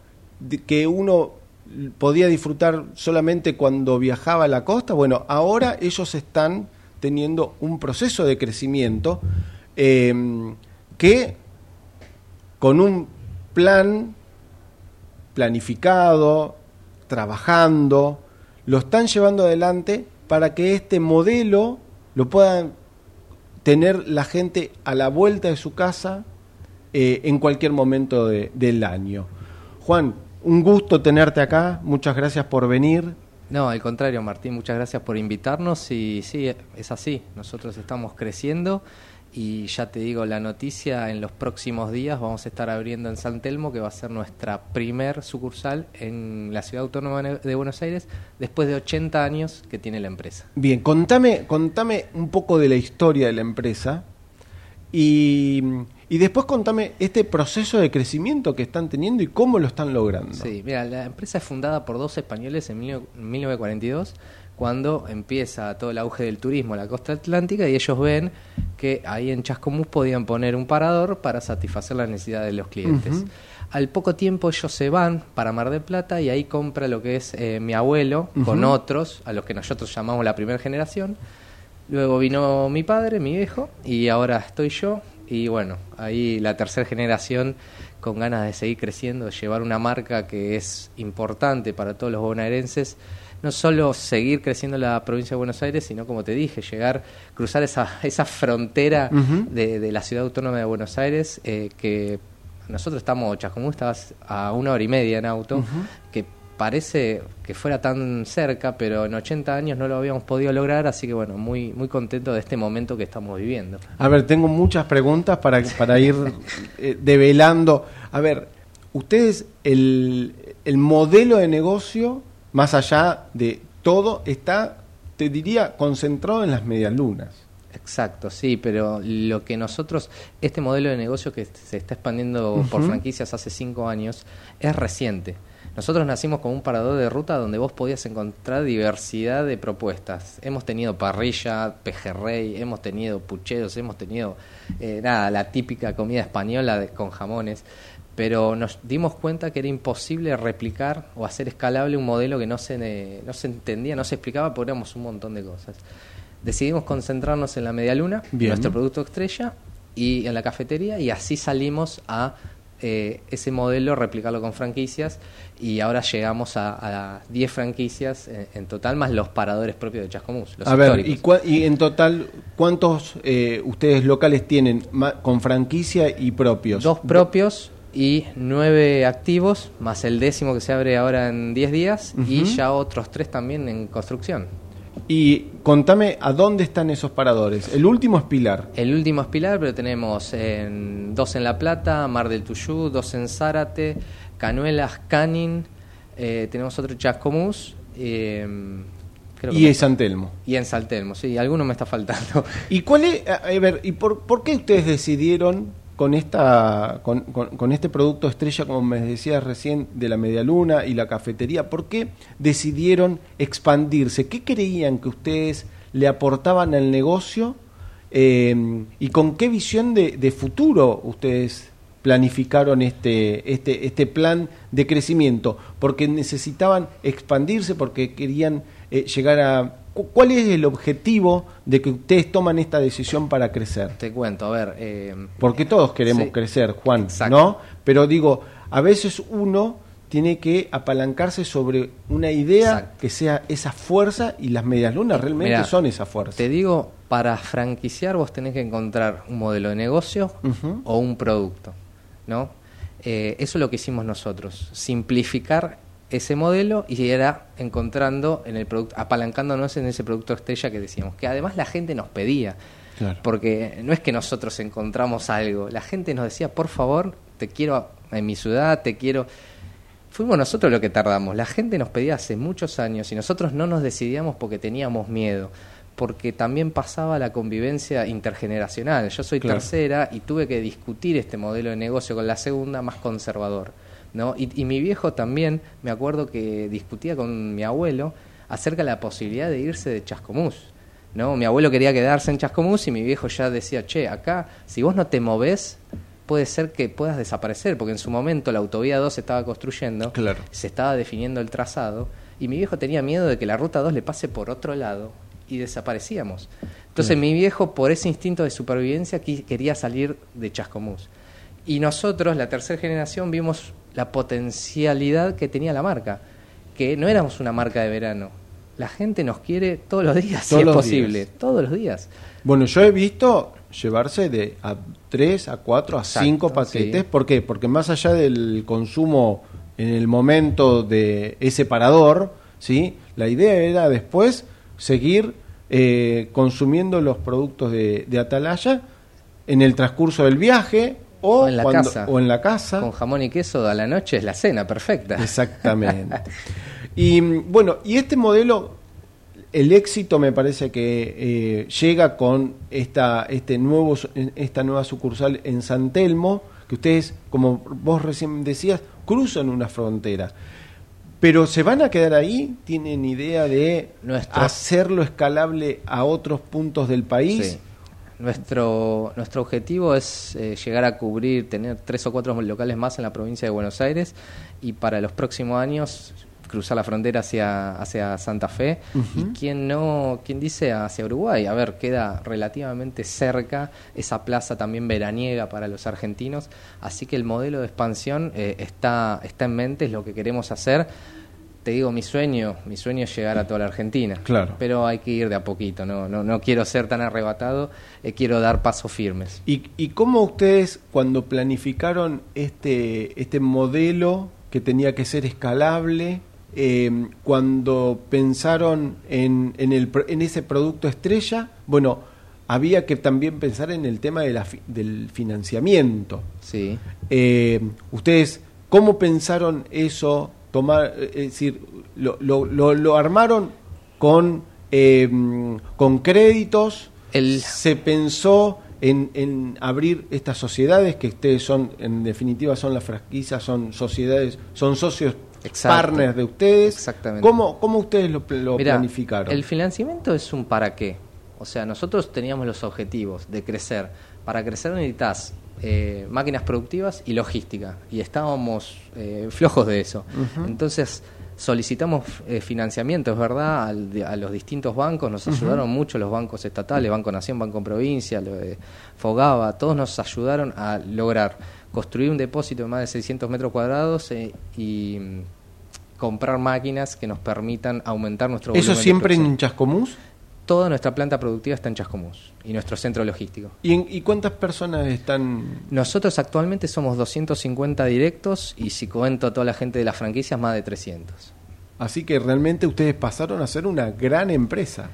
que uno podía disfrutar solamente cuando viajaba a la costa, bueno, ahora ellos están teniendo un proceso de crecimiento eh, que con un plan planificado, trabajando, lo están llevando adelante para que este modelo lo puedan tener la gente a la vuelta de su casa eh, en cualquier momento del año. Juan, un gusto tenerte acá, muchas gracias por venir. No, al contrario, Martín, muchas gracias por invitarnos y sí, es así, nosotros estamos creciendo y ya te digo la noticia, en los próximos días vamos a estar abriendo en San Telmo, que va a ser nuestra primer sucursal en la Ciudad Autónoma de Buenos Aires, después de 80 años que tiene la empresa. Bien, contame, contame un poco de la historia de la empresa y y después contame este proceso de crecimiento que están teniendo y cómo lo están logrando. Sí, mira, la empresa es fundada por dos españoles en 1942, cuando empieza todo el auge del turismo en la costa atlántica y ellos ven que ahí en Chascomús podían poner un parador para satisfacer las necesidades de los clientes. Al poco tiempo ellos se van para Mar del Plata y ahí compra lo que es eh, mi abuelo con otros, a los que nosotros llamamos la primera generación. Luego vino mi padre, mi viejo, y ahora estoy yo, y bueno, ahí la tercera generación con ganas de seguir creciendo, de llevar una marca que es importante para todos los bonaerenses, no solo seguir creciendo la provincia de Buenos Aires, sino como te dije, llegar, cruzar esa, esa frontera de, la ciudad autónoma de Buenos Aires, eh, que nosotros estamos, Chascomú, estabas a una hora y media en auto, que parece que fuera tan cerca, pero en 80 años no lo habíamos podido lograr, así que bueno, muy, muy contento de este momento que estamos viviendo. A ver, tengo muchas preguntas para, para ir eh, develando. A ver, ustedes, el, el modelo de negocio, más allá de todo, está, te diría, concentrado en las medialunas. Exacto, sí, pero lo que nosotros, este modelo de negocio que se está expandiendo por franquicias hace cinco años, es reciente. Nosotros nacimos como un parador de ruta donde vos podías encontrar diversidad de propuestas. Hemos tenido parrilla, pejerrey, hemos tenido pucheros, hemos tenido eh, nada, la típica comida española con jamones, pero nos dimos cuenta que era imposible replicar o hacer escalable un modelo que no se, no se entendía, no se explicaba, porque éramos un montón de cosas. Decidimos concentrarnos en la media luna, nuestro producto estrella, y en la cafetería, y así salimos a eh, ese modelo, replicarlo con franquicias y ahora llegamos a, 10 franquicias en, total, más los paradores propios de Chascomús. a ver, y, en total cuántos eh, ustedes locales tienen con franquicia y propios? Dos propios y nueve activos, más el décimo que se abre ahora en 10 días y ya otros tres también en construcción. Y contame a dónde están esos paradores. El último es Pilar. El último es Pilar, pero tenemos en, dos en La Plata, Mar del Tuyú, dos en Zárate, Canuelas, Canin, eh, tenemos otro Chascomús. Eh, y en San Telmo. Y en San Telmo, sí, alguno me está faltando. ¿Y cuál es, a ver, y por, por qué ustedes decidieron con, esta, con, con, este producto estrella, como me decías recién, de la media luna y la cafetería? ¿Por qué decidieron expandirse? ¿Qué creían que ustedes le aportaban al negocio? Eh, ¿Y con qué visión de, de, futuro ustedes planificaron este, este, este plan de crecimiento? ¿Porque necesitaban expandirse? ¿Porque querían eh, llegar a ¿Cuál es el objetivo de que ustedes toman esta decisión para crecer? Te cuento, a ver. Eh, Porque todos queremos crecer, Juan, ¿no? Pero digo, a veces uno tiene que apalancarse sobre una idea que sea esa fuerza y las medias lunas realmente Mirá, son esa fuerza. Te digo, para franquiciar vos tenés que encontrar un modelo de negocio o un producto, ¿no? Eh, eso es lo que hicimos nosotros, simplificar ese modelo y era encontrando en el producto, apalancándonos en ese producto estrella que decíamos, que además la gente nos pedía, Claro. porque no es que nosotros encontramos algo, la gente nos decía, por favor, te quiero en mi ciudad, te quiero... Fuimos nosotros los que tardamos. La gente nos pedía hace muchos años y nosotros no nos decidíamos porque teníamos miedo, porque también pasaba la convivencia intergeneracional. Yo soy Claro. tercera y tuve que discutir este modelo de negocio con la segunda más conservador. ¿No? Y, y mi viejo también, me acuerdo que discutía con mi abuelo acerca de la posibilidad de irse de Chascomús. ¿no? Mi abuelo quería quedarse en Chascomús y mi viejo ya decía, che, acá, si vos no te movés, puede ser que puedas desaparecer, porque en su momento la autovía 2 se estaba construyendo, Claro. se estaba definiendo el trazado, y mi viejo tenía miedo de que la ruta 2 le pase por otro lado y desaparecíamos. Entonces Claro. mi viejo, por ese instinto de supervivencia, quería salir de Chascomús. Y nosotros, la tercera generación, vimos la potencialidad que tenía la marca, que no éramos una marca de verano. La gente nos quiere todos los días, Todos si es posible, días. todos los días. Bueno, yo he visto llevarse de a 3, a 4, a 5 paquetes. sí. ¿Por qué? Porque más allá del consumo en el momento de ese parador, ¿sí? la idea era después seguir eh, consumiendo los productos de, de Atalaya en el transcurso del viaje o, O en la cuando- casa. o en la casa. Con jamón y queso a la noche es la cena perfecta. Exactamente. y mm, bueno, y este modelo, el éxito me parece que eh, llega con esta, este nuevo, esta nueva sucursal en San Telmo, que ustedes, como vos recién decías, cruzan una frontera. Pero se van a quedar ahí, tienen idea de Nuestro- hacerlo escalable a otros puntos del país. Sí. Nuestro, nuestro objetivo es eh, llegar a cubrir, tener tres o cuatro locales más en la provincia de Buenos Aires y para los próximos años cruzar la frontera hacia, hacia Santa Fe Ujú. y quien no, quien dice hacia Uruguay. A ver, queda relativamente cerca esa plaza también veraniega para los argentinos, así que el modelo de expansión eh, está, está en mente, es lo que queremos hacer. Te digo, mi sueño, mi sueño es llegar a toda la Argentina. Claro. Pero hay que ir de a poquito, no, no, no quiero ser tan arrebatado, eh, quiero dar pasos firmes. ¿Y, ¿Y cómo ustedes cuando planificaron este, este modelo que tenía que ser escalable, eh, cuando pensaron en, en, el, en ese producto estrella, bueno, había que también pensar en el tema de la fi- del financiamiento. Sí. Eh, ¿Ustedes cómo pensaron eso? Tomar, eh, es decir, lo, lo, lo- lo armaron con, eh, con créditos, se pensó en, en abrir estas sociedades que ustedes son, en definitiva, son las franquicias, son sociedades, son socios Exacto. partners de ustedes. Exactamente. ¿Cómo, cómo ustedes lo, pl- lo Mirá, planificaron? El financiamiento es un para qué. O sea, nosotros teníamos los objetivos de crecer. Para crecer necesitas eh, máquinas productivas y logística. Y estábamos eh, flojos de eso. Entonces solicitamos eh, financiamiento, es verdad, al- de- a los distintos bancos. Nos ayudaron mucho los bancos estatales, Banco Nación, Banco Provincia, lo de Fogaba. Todos nos ayudaron a lograr construir un depósito de más de 600 metros cuadrados eh, y mm, comprar máquinas que nos permitan aumentar nuestro ¿Eso volumen siempre en Chascomús? Toda nuestra planta productiva está en Chascomús y nuestro centro logístico. ¿Y, en- ¿Y cuántas personas están Nosotros actualmente somos 250 directos y si cuento a toda la gente de las franquicias, más de 300. Así que realmente ustedes pasaron a ser una gran empresa.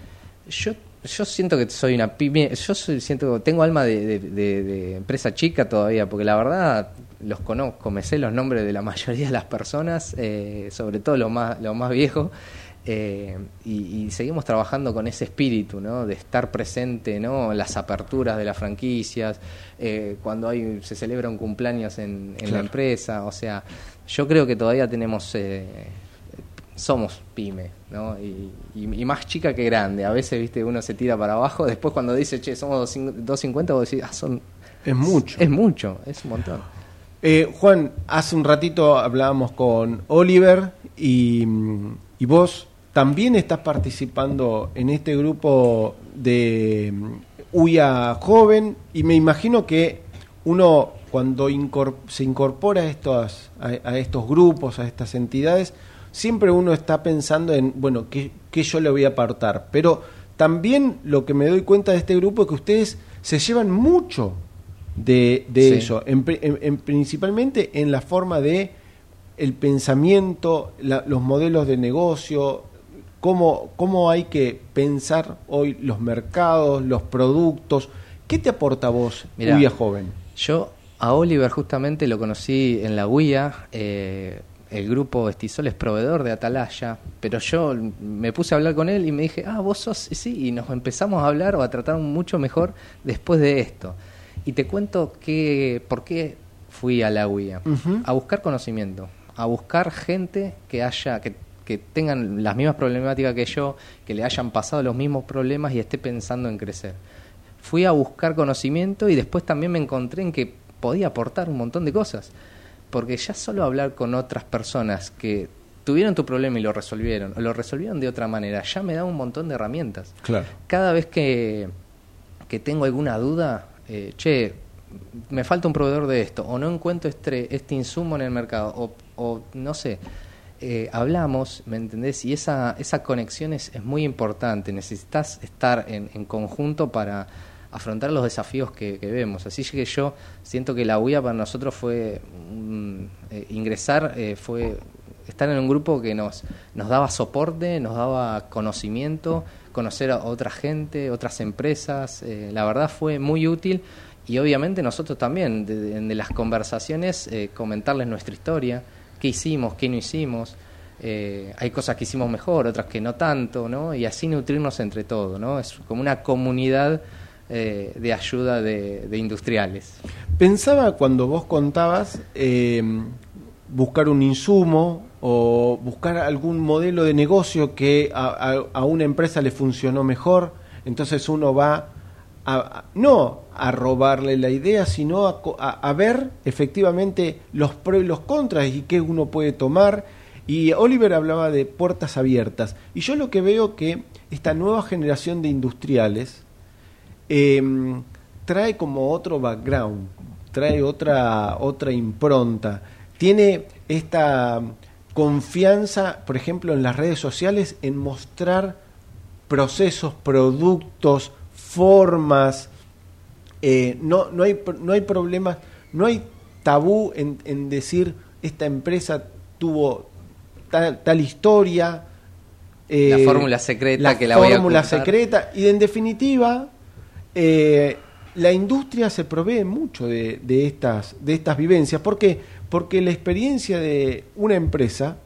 Yo, yo siento que soy una pyme, yo soy- siento tengo alma de, de- de- de empresa chica todavía, porque la verdad los conozco, me sé los nombres de la mayoría de las personas, eh, sobre todo los más, los más viejos, eh, y, y seguimos trabajando con ese espíritu, ¿no? De estar presente, ¿no? En las aperturas de las franquicias, eh, cuando hay se celebra un cumpleaños en, en la empresa, o sea, yo creo que todavía tenemos eh, somos pyme, ¿no? Y, y- y más chica que grande. A veces, viste, uno se tira para abajo. Después, cuando dice, che, somos 250, vos decís, ah, son. Es mucho. Es mucho, es un montón. Eh, Juan, hace un ratito hablábamos con Oliver y, y vos también estás participando en este grupo de mm, UIA Joven y me imagino que uno cuando se incorpora a estos, a, estos grupos, a estas entidades, siempre uno está pensando en, bueno, ¿qué, yo le voy a aportar? Pero también lo que me doy cuenta de este grupo es que ustedes se llevan mucho de, eso, principalmente en la forma de el pensamiento, los modelos de negocio, cómo, cómo hay que pensar hoy los mercados, los productos. ¿Qué te aporta vos, Mira, Joven? Yo a Oliver justamente lo conocí en la UIA. Eh, el grupo Estisol es proveedor de Atalaya, pero yo me puse a hablar con él y me dije, ah, vos sos, sí, y nos empezamos a hablar o a tratar mucho mejor después de esto. Y te cuento que, por qué fui a la UIA, a buscar conocimiento, a buscar gente que haya, que, que tengan las mismas problemáticas que yo, que le hayan pasado los mismos problemas y esté pensando en crecer. Fui a buscar conocimiento y después también me encontré en que podía aportar un montón de cosas. Porque ya solo hablar con otras personas que tuvieron tu problema y lo resolvieron, o lo resolvieron de otra manera, ya me da un montón de herramientas. Claro. Cada vez que, que tengo alguna duda, eh, che, me falta un proveedor de esto, o no encuentro este, este insumo en el mercado, o, o no sé, eh, hablamos, ¿me entendés? Y esa, esa conexión es, es muy importante, necesitas estar en, en, conjunto para afrontar los desafíos que, vemos. Así que yo siento que la UIA para nosotros fue eh, ingresar, eh, fue estar en un grupo que nos, nos daba soporte, nos daba conocimiento, conocer a otra gente, otras empresas. la verdad fue muy útil y obviamente nosotros también, de, las conversaciones, eh, comentarles nuestra historia, qué hicimos, qué no hicimos. Eh, hay cosas que hicimos mejor, otras que no tanto, ¿no? Y así nutrirnos entre todos, ¿no? Es como una comunidad eh, de ayuda de, industriales. Pensaba cuando vos contabas buscar un insumo o buscar algún modelo de negocio que a una empresa le funcionó mejor, entonces uno va no a robarle la idea, sino a, ver efectivamente los pros y los contras y qué uno puede tomar. Y Oliver hablaba de puertas abiertas. Y yo lo que veo que esta nueva generación de industriales em, trae como otro background, trae otra, otra impronta. Tiene esta confianza, por ejemplo, en las redes sociales, en mostrar procesos, productos, formas, eh, no, no, hay, no hay problemas, no hay tabú en, decir esta empresa tuvo tal, historia. Eh, la fórmula secreta que la voy a fórmula secreta y en definitiva eh, la industria se provee mucho de, de, estas de estas vivencias. ¿por qué? porque la experiencia de una empresa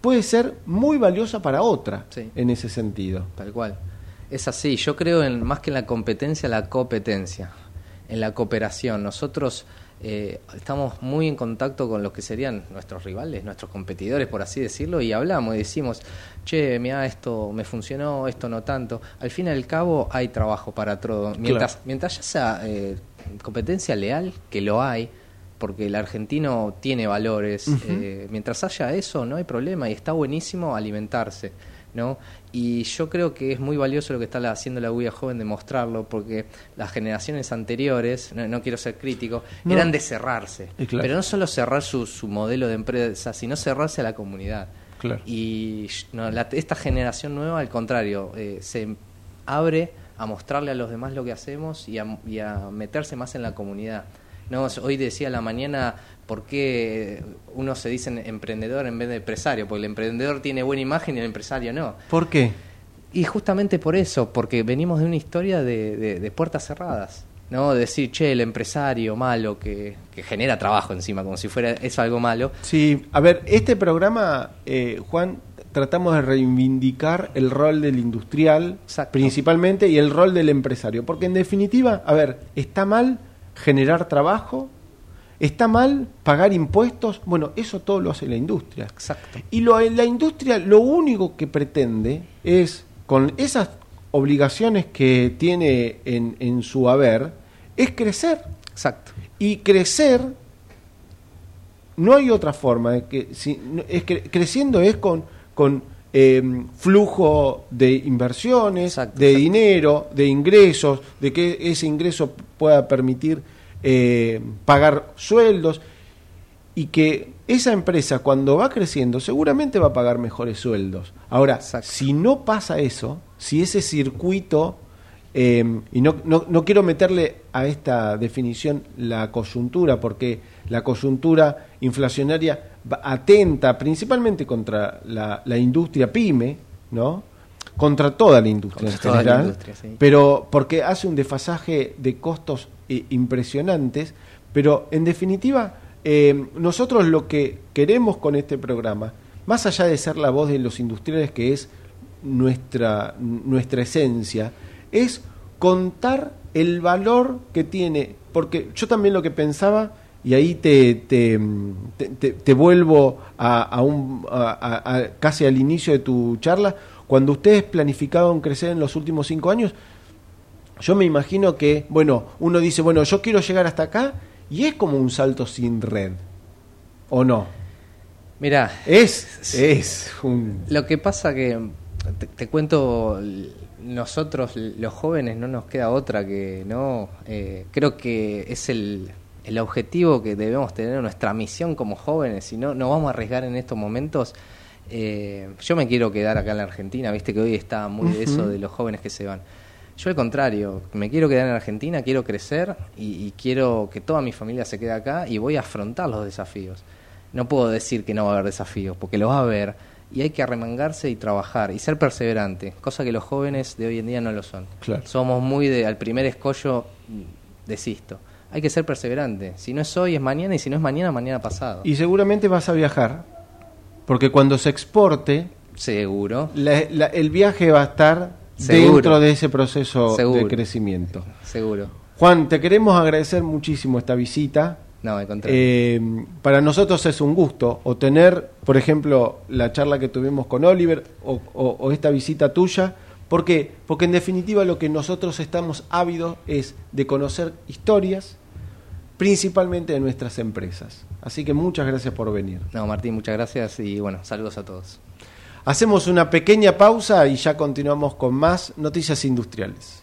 puede ser muy valiosa para otra en ese sentido. Tal cual es así, yo creo en más que en la competencia, la competencia, en la cooperación. Nosotros eh, estamos muy en contacto con los que serían nuestros rivales, nuestros competidores, por así decirlo, y hablamos y decimos, che, mira, esto me funcionó, esto no tanto. Al fin y al cabo hay trabajo para todo. Mientras, mientras ya sea eh, competencia leal, que lo hay, porque el argentino tiene valores, eh, mientras haya eso no hay problema y está buenísimo alimentarse. ¿No? Y yo creo que es muy valioso lo que está haciendo la UIA joven de mostrarlo, porque las generaciones anteriores, no, quiero ser crítico, eran de cerrarse. Pero no solo cerrar su, su modelo de empresa, sino cerrarse a la comunidad. Y esta generación nueva, al contrario, eh, se abre a mostrarle a los demás lo que hacemos y a, y a meterse más en la comunidad. No, hoy decía la mañana por qué uno se dice emprendedor en vez de empresario, porque el emprendedor tiene buena imagen y el empresario no. ¿Por qué? Y justamente por eso, porque venimos de una historia de, puertas cerradas. ¿no? Decir, che, el empresario malo que, genera trabajo encima, como si fuera eso algo malo. Sí, a ver, este programa, eh, Juan, tratamos de reivindicar el rol del industrial principalmente y el rol del empresario, porque en definitiva, a ver, está mal generar trabajo ¿Está mal pagar impuestos? Bueno, eso todo lo hace la industria. Exacto. Y lo, la industria lo único que pretende es, con esas obligaciones que tiene en, en su haber, es crecer. Exacto. Y crecer, no hay otra forma. De que, si, es que, creciendo es con, con em, flujo de inversiones, de dinero, de ingresos, de que ese ingreso pueda permitir eh, pagar sueldos y que esa empresa cuando va creciendo seguramente va a pagar mejores sueldos. Ahora, si no pasa eso, si ese circuito, eh, y no, no, no, quiero meterle a esta definición la coyuntura, porque la coyuntura inflacionaria atenta principalmente contra la, la industria pyme, ¿no? contra toda la industria en general, pero porque hace un desfasaje de costos eh, impresionantes, pero en definitiva eh, nosotros lo que queremos con este programa, más allá de ser la voz de los industriales, que es nuestra, nuestra esencia, es contar el valor que tiene, porque yo también lo que pensaba, y ahí te, te, vuelvo a, un, casi al inicio de tu charla, cuando ustedes planificaban crecer en los últimos cinco años, yo me imagino que, bueno, uno dice, bueno, yo quiero llegar hasta acá y es como un salto sin red, ¿o no? Mira, es, es un... Lo que pasa que, te, cuento, nosotros los jóvenes no nos queda otra que, ¿no? Eh, creo que es el, el objetivo que debemos tener, nuestra misión como jóvenes, si no, no vamos a arriesgar en estos momentos. Eh, yo me quiero quedar acá en la Argentina, viste que hoy está muy de eso de los jóvenes que se van. Yo al contrario, me quiero quedar en Argentina, quiero crecer y, quiero que toda mi familia se quede acá y voy a afrontar los desafíos. No puedo decir que no va a haber desafíos, porque los va a haber y hay que arremangarse y trabajar y ser perseverante, cosa que los jóvenes de hoy en día no lo son. Somos muy de al primer escollo mm, desisto. Hay que ser perseverante. Si no es hoy es mañana y si no es mañana mañana pasado. Y seguramente vas a viajar, porque cuando se exporte, seguro, el viaje va a estar dentro de ese proceso de crecimiento. Seguro. Juan, te queremos agradecer muchísimo esta visita. No, eh, para nosotros es un gusto o tener, por ejemplo, la charla que tuvimos con Oliver o, esta visita tuya. ¿Por qué? Porque en definitiva lo que nosotros estamos ávidos es de conocer historias, principalmente de nuestras empresas. Así que muchas gracias por venir. No, Martín, muchas gracias y bueno, saludos a todos. Hacemos una pequeña pausa y ya continuamos con más noticias industriales.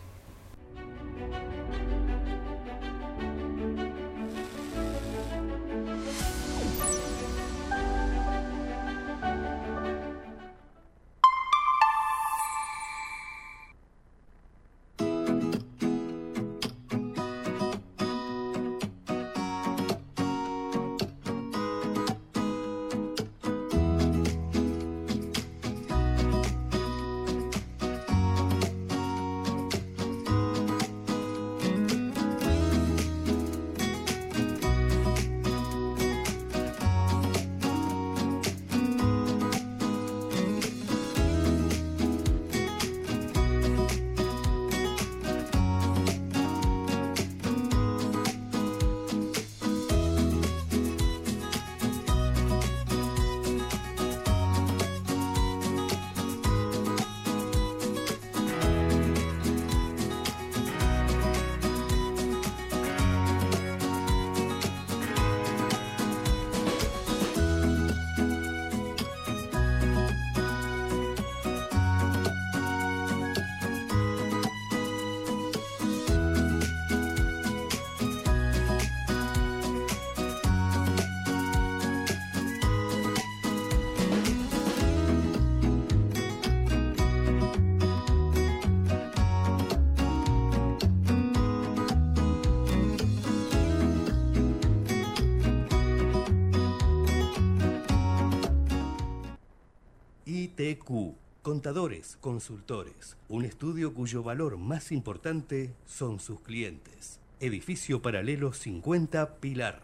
Contadores, Consultores, un estudio cuyo valor más importante son sus clientes. Edificio Paralelo 50 Pilar.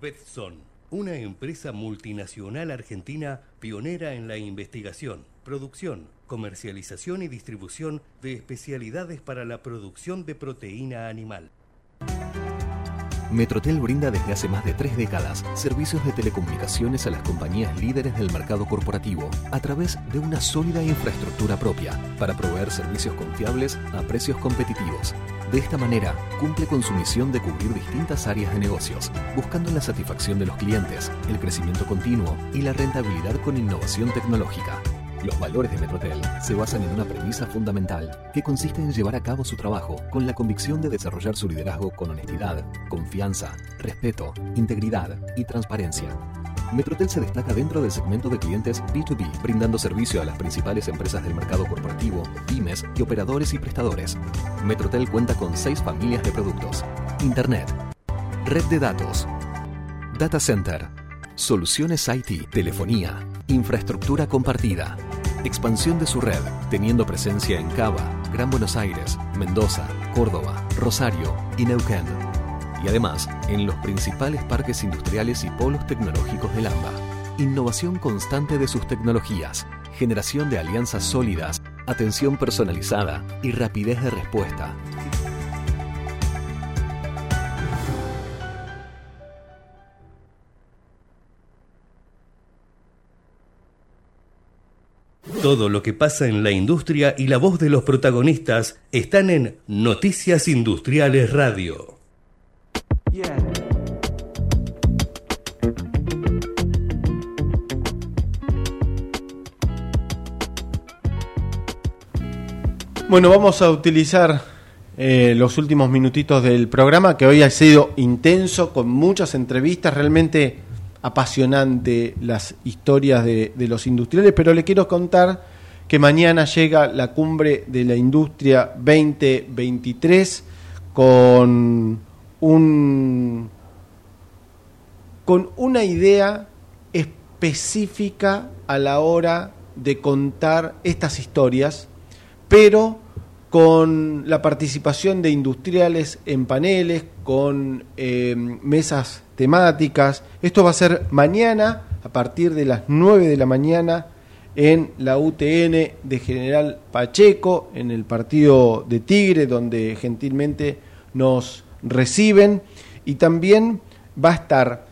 Betson, una empresa multinacional argentina pionera en la investigación, producción, comercialización y distribución de especialidades para la producción de proteína animal. Metrotel brinda desde hace más de tres décadas servicios de telecomunicaciones a las compañías líderes del mercado corporativo a través de una sólida infraestructura propia para proveer servicios confiables a precios competitivos. De esta manera, cumple con su misión de cubrir distintas áreas de negocios, buscando la satisfacción de los clientes, el crecimiento continuo y la rentabilidad con innovación tecnológica. Los valores de Metrotel se basan en una premisa fundamental que consiste en llevar a cabo su trabajo con la convicción de desarrollar su liderazgo con honestidad, confianza, respeto, integridad y transparencia. Metrotel se destaca dentro del segmento de clientes B2B, brindando servicio a las principales empresas del mercado corporativo, pymes y operadores y prestadores. Metrotel cuenta con seis familias de productos. Internet, red de datos, data center, soluciones IT, telefonía, infraestructura compartida, expansión de su red, teniendo presencia en Cava, Gran Buenos Aires, Mendoza, Córdoba, Rosario y Neuquén y además en los principales parques industriales y polos tecnológicos del AMBA. Innovación constante de sus tecnologías, generación de alianzas sólidas, atención personalizada y rapidez de respuesta. Todo lo que pasa en la industria y la voz de los protagonistas están en Noticias Industriales Radio. Bueno, vamos a utilizar eh, los últimos minutitos del programa, que hoy ha sido intenso, con muchas entrevistas, realmente apasionante las historias de, los industriales, pero le quiero contar que mañana llega la cumbre de la industria 2023 con un con una idea específica a la hora de contar estas historias, pero con la participación de industriales en paneles, con eh, mesas temáticas. Esto va a ser mañana a partir de las 9 de la mañana en la UTN de General Pacheco, en el partido de Tigre, donde gentilmente nos reciben. Y también va a estar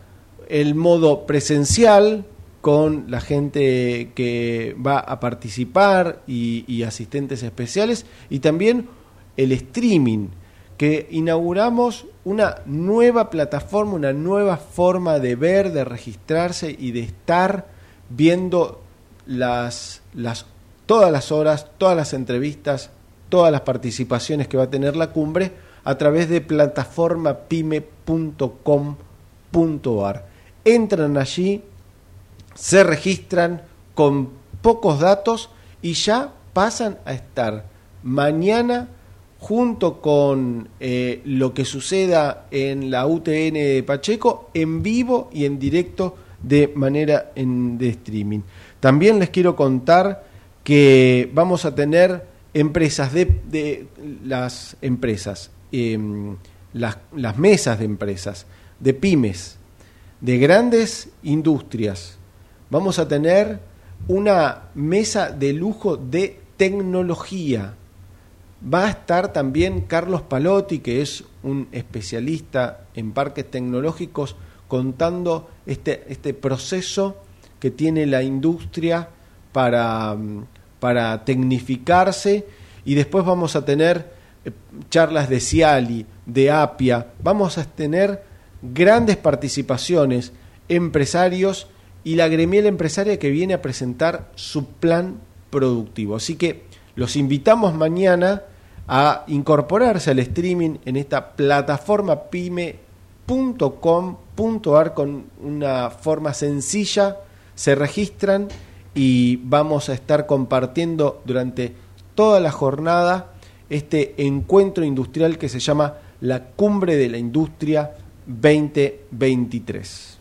el modo presencial con la gente que va a participar y, asistentes especiales y también el streaming que inauguramos una nueva plataforma, una nueva forma de ver, de registrarse y de estar viendo las, las, todas las horas, todas las entrevistas, todas las participaciones que va a tener la cumbre a través de plataformapyme.com.ar. Entran allí, se registran con pocos datos y ya pasan a estar mañana junto con eh, lo que suceda en la UTN de Pacheco en vivo y en directo de manera en, de streaming. También les quiero contar que vamos a tener empresas de, de las empresas, eh, las, las mesas de empresas, de pymes, de grandes industrias. Vamos a tener una mesa de lujo de tecnología. Va a estar también Carlos Palotti, que es un especialista en parques tecnológicos, contando este, este proceso que tiene la industria para, para tecnificarse. Y después vamos a tener eh, charlas de Ciali, de Apia. Vamos a tener grandes participaciones, empresarios y la gremial empresaria que viene a presentar su plan productivo. Así que los invitamos mañana a incorporarse al streaming en esta plataforma pyme.com.ar con una forma sencilla, se registran y vamos a estar compartiendo durante toda la jornada este encuentro industrial que se llama la Cumbre de la Industria 2023.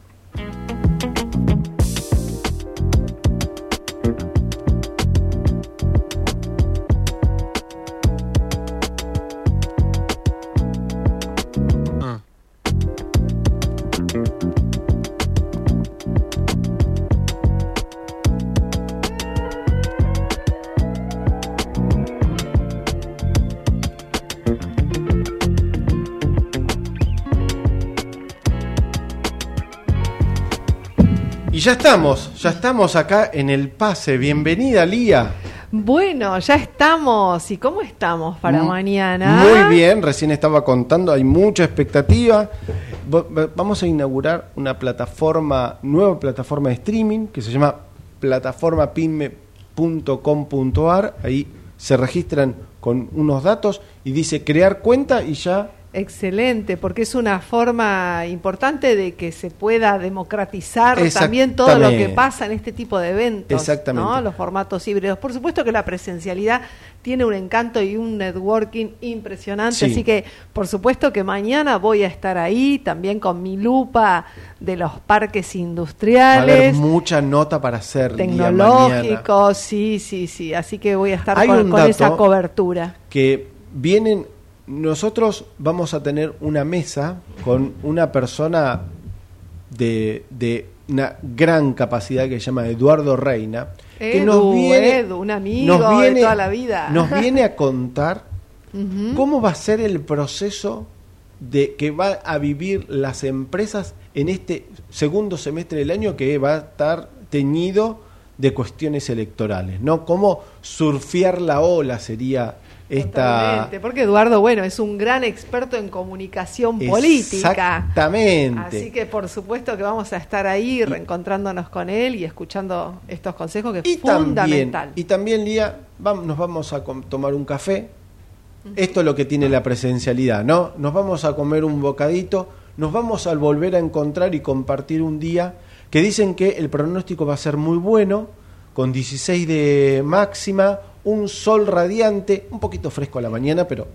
Ya estamos, ya estamos acá en el pase. Bienvenida, Lía. Bueno, ya estamos. ¿Y cómo estamos para mañana? Muy bien, recién estaba contando, hay mucha expectativa. Vamos a inaugurar una plataforma, nueva plataforma de streaming que se llama plataformapyme.com.ar ahí se registran con unos datos y dice crear cuenta y ya Excelente, porque es una forma importante de que se pueda democratizar también todo lo que pasa en este tipo de eventos, Exactamente. los formatos híbridos. Por supuesto que la presencialidad tiene un encanto y un networking impresionante, así que por supuesto que mañana voy a estar ahí también con mi lupa de los parques industriales. Va a haber mucha nota para hacer. Tecnológicos, sí, sí, sí, así que voy a estar con, con esa cobertura. Que vienen nosotros vamos a tener una mesa con una persona de, de una gran capacidad que se llama Eduardo Reina, que nos viene, un amigo de toda la vida. Nos viene a contar cómo va a ser el proceso de que va a vivir las empresas en este segundo semestre del año que va a estar teñido de cuestiones electorales, ¿no? Cómo surfear la ola sería esta... porque Eduardo, bueno, es un gran experto en comunicación política. Exactamente. Así que por supuesto que vamos a estar ahí reencontrándonos con él y escuchando estos consejos que es fundamental. y también, Lía, vamos, nos vamos a tomar un café. Esto es lo que tiene la presencialidad, ¿no? Nos vamos a comer un bocadito, nos vamos a volver a encontrar y compartir un día que dicen que el pronóstico va a ser muy bueno, con 16 de máxima, un sol radiante, un poquito fresco a la mañana, pero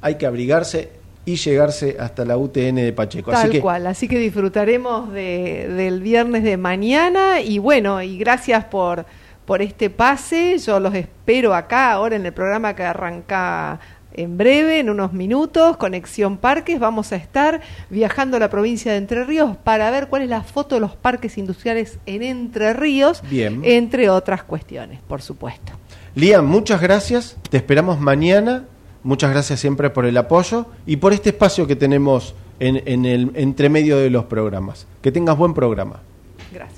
hay que abrigarse y llegarse hasta la UTN de Pacheco. Tal así cual, así que disfrutaremos de, del viernes de mañana y bueno, y gracias por, por este pase, yo los espero acá ahora en el programa que arranca en breve, en unos minutos, Conexión Parques, vamos a estar viajando a la provincia de Entre Ríos para ver cuál es la foto de los parques industriales en Entre Ríos, entre otras cuestiones, por supuesto. Liam, muchas gracias. Te esperamos mañana. Muchas gracias siempre por el apoyo y por este espacio que tenemos en, en el entremedio de los programas. Que tengas buen programa. Gracias.